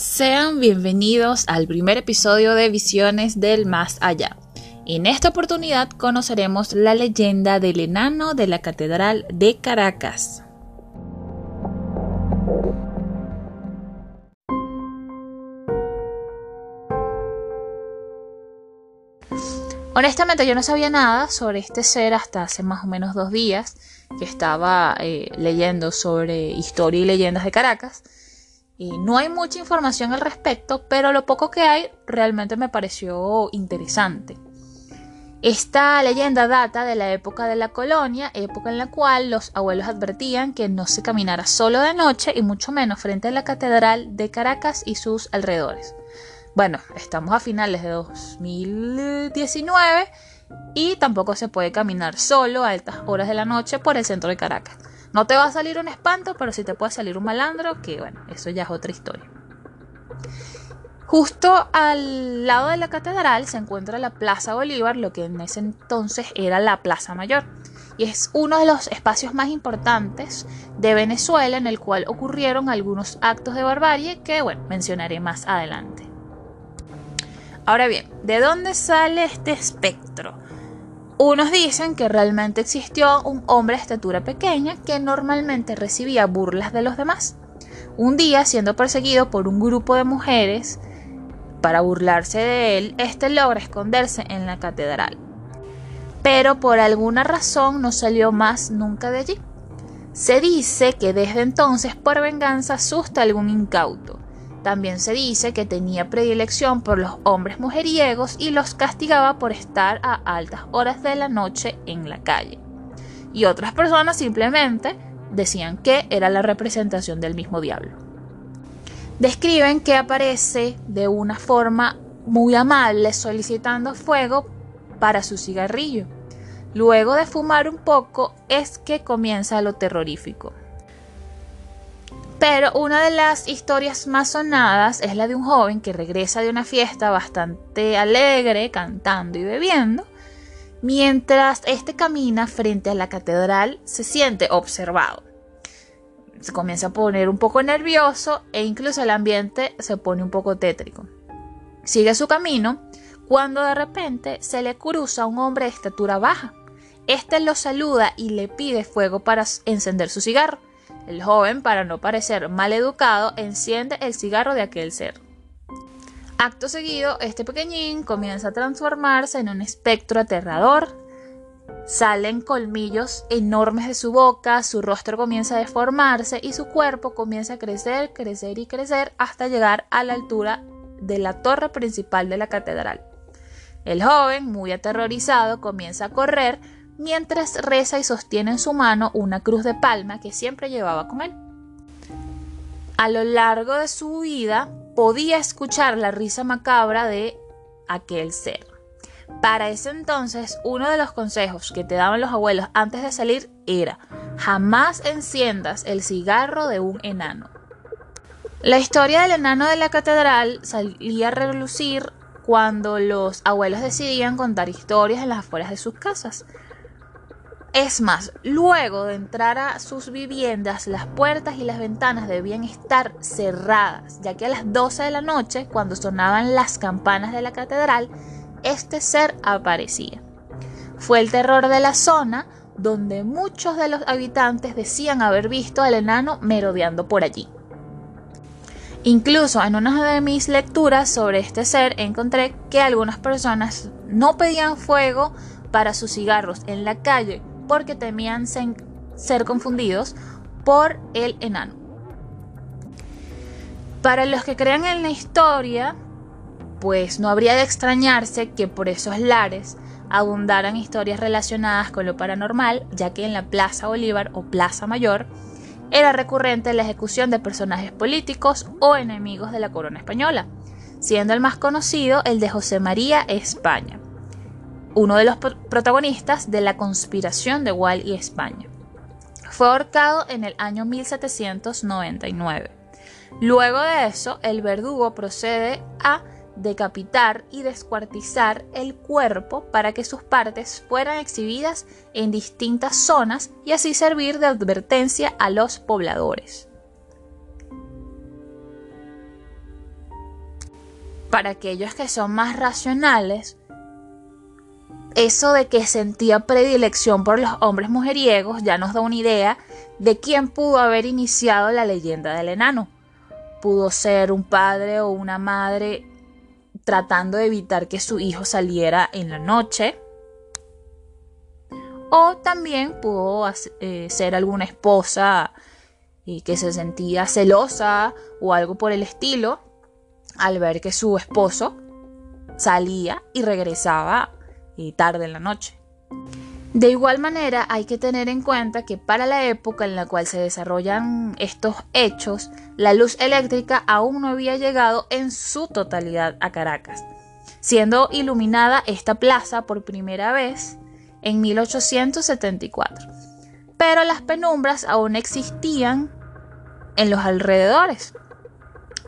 Sean bienvenidos al primer episodio de Visiones del Más Allá. En esta oportunidad conoceremos la leyenda del enano de la Catedral de Caracas. Honestamente yo no sabía nada sobre este ser hasta hace más o menos dos días que estaba eh, leyendo sobre historia y leyendas de Caracas no hay mucha información al respecto, pero lo poco que hay realmente me pareció interesante. Esta leyenda data de la época de la colonia, época en la cual los abuelos advertían que no se caminara solo de noche y mucho menos frente a la Catedral de Caracas y sus alrededores. Bueno, estamos a finales de 2019 y tampoco se puede caminar solo a altas horas de la noche por el centro de Caracas. No te va a salir un espanto, pero sí te puede salir un malandro, que bueno, eso ya es otra historia. Justo al lado de la catedral se encuentra la Plaza Bolívar, lo que en ese entonces era la Plaza Mayor, y es uno de los espacios más importantes de Venezuela en el cual ocurrieron algunos actos de barbarie que, bueno, mencionaré más adelante. Ahora bien, ¿de dónde sale este espectro? Unos dicen que realmente existió un hombre de estatura pequeña que normalmente recibía burlas de los demás. Un día, siendo perseguido por un grupo de mujeres para burlarse de él, este logra esconderse en la catedral. Pero por alguna razón no salió más nunca de allí. Se dice que desde entonces por venganza asusta a algún incauto también se dice que tenía predilección por los hombres mujeriegos y los castigaba por estar a altas horas de la noche en la calle. Y otras personas simplemente decían que era la representación del mismo diablo. Describen que aparece de una forma muy amable solicitando fuego para su cigarrillo. Luego de fumar un poco es que comienza lo terrorífico. Pero una de las historias más sonadas es la de un joven que regresa de una fiesta bastante alegre, cantando y bebiendo. Mientras este camina frente a la catedral, se siente observado. Se comienza a poner un poco nervioso e incluso el ambiente se pone un poco tétrico. Sigue su camino cuando de repente se le cruza un hombre de estatura baja. Este lo saluda y le pide fuego para encender su cigarro. El joven, para no parecer mal educado, enciende el cigarro de aquel ser. Acto seguido, este pequeñín comienza a transformarse en un espectro aterrador. Salen colmillos enormes de su boca, su rostro comienza a deformarse y su cuerpo comienza a crecer, crecer y crecer hasta llegar a la altura de la torre principal de la catedral. El joven, muy aterrorizado, comienza a correr, mientras reza y sostiene en su mano una cruz de palma que siempre llevaba con él. A lo largo de su vida podía escuchar la risa macabra de aquel ser. Para ese entonces, uno de los consejos que te daban los abuelos antes de salir era jamás enciendas el cigarro de un enano. La historia del enano de la catedral salía a relucir cuando los abuelos decidían contar historias en las afueras de sus casas. Es más, luego de entrar a sus viviendas, las puertas y las ventanas debían estar cerradas, ya que a las 12 de la noche, cuando sonaban las campanas de la catedral, este ser aparecía. Fue el terror de la zona donde muchos de los habitantes decían haber visto al enano merodeando por allí. Incluso en una de mis lecturas sobre este ser encontré que algunas personas no pedían fuego para sus cigarros en la calle porque temían ser confundidos por el enano. Para los que crean en la historia, pues no habría de extrañarse que por esos lares abundaran historias relacionadas con lo paranormal, ya que en la Plaza Bolívar o Plaza Mayor era recurrente la ejecución de personajes políticos o enemigos de la corona española, siendo el más conocido el de José María España uno de los protagonistas de la conspiración de Wall y España. Fue ahorcado en el año 1799. Luego de eso, el verdugo procede a decapitar y descuartizar el cuerpo para que sus partes fueran exhibidas en distintas zonas y así servir de advertencia a los pobladores. para aquellos que son más racionales, eso de que sentía predilección por los hombres mujeriegos ya nos da una idea de quién pudo haber iniciado la leyenda del enano. Pudo ser un padre o una madre tratando de evitar que su hijo saliera en la noche. O también pudo eh, ser alguna esposa que se sentía celosa o algo por el estilo al ver que su esposo salía y regresaba eh, tarde en la noche. De igual manera, hay que tener en cuenta que para la época en la cual se desarrollan estos hechos, la luz eléctrica aún no había llegado en su totalidad a Caracas, siendo iluminada esta plaza por primera vez en 1874. Pero las penumbras aún existían en los alrededores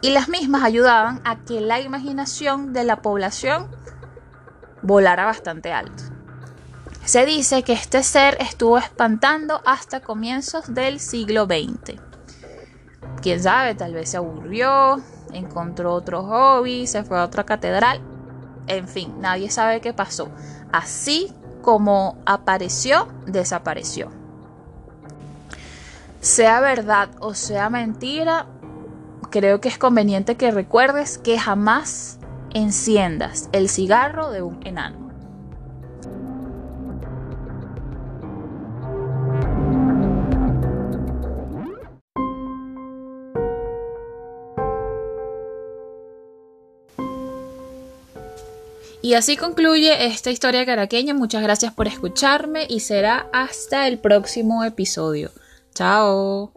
y las mismas ayudaban a que la imaginación de la población volara bastante alto. Se dice que este ser estuvo espantando hasta comienzos del siglo XX. Quién sabe, tal vez se aburrió, encontró otro hobby, se fue a otra catedral. En fin, nadie sabe qué pasó. Así como apareció, desapareció. Sea verdad o sea mentira, creo que es conveniente que recuerdes que jamás enciendas el cigarro de un enano. Y así concluye esta historia caraqueña. Muchas gracias por escucharme y será hasta el próximo episodio. Chao.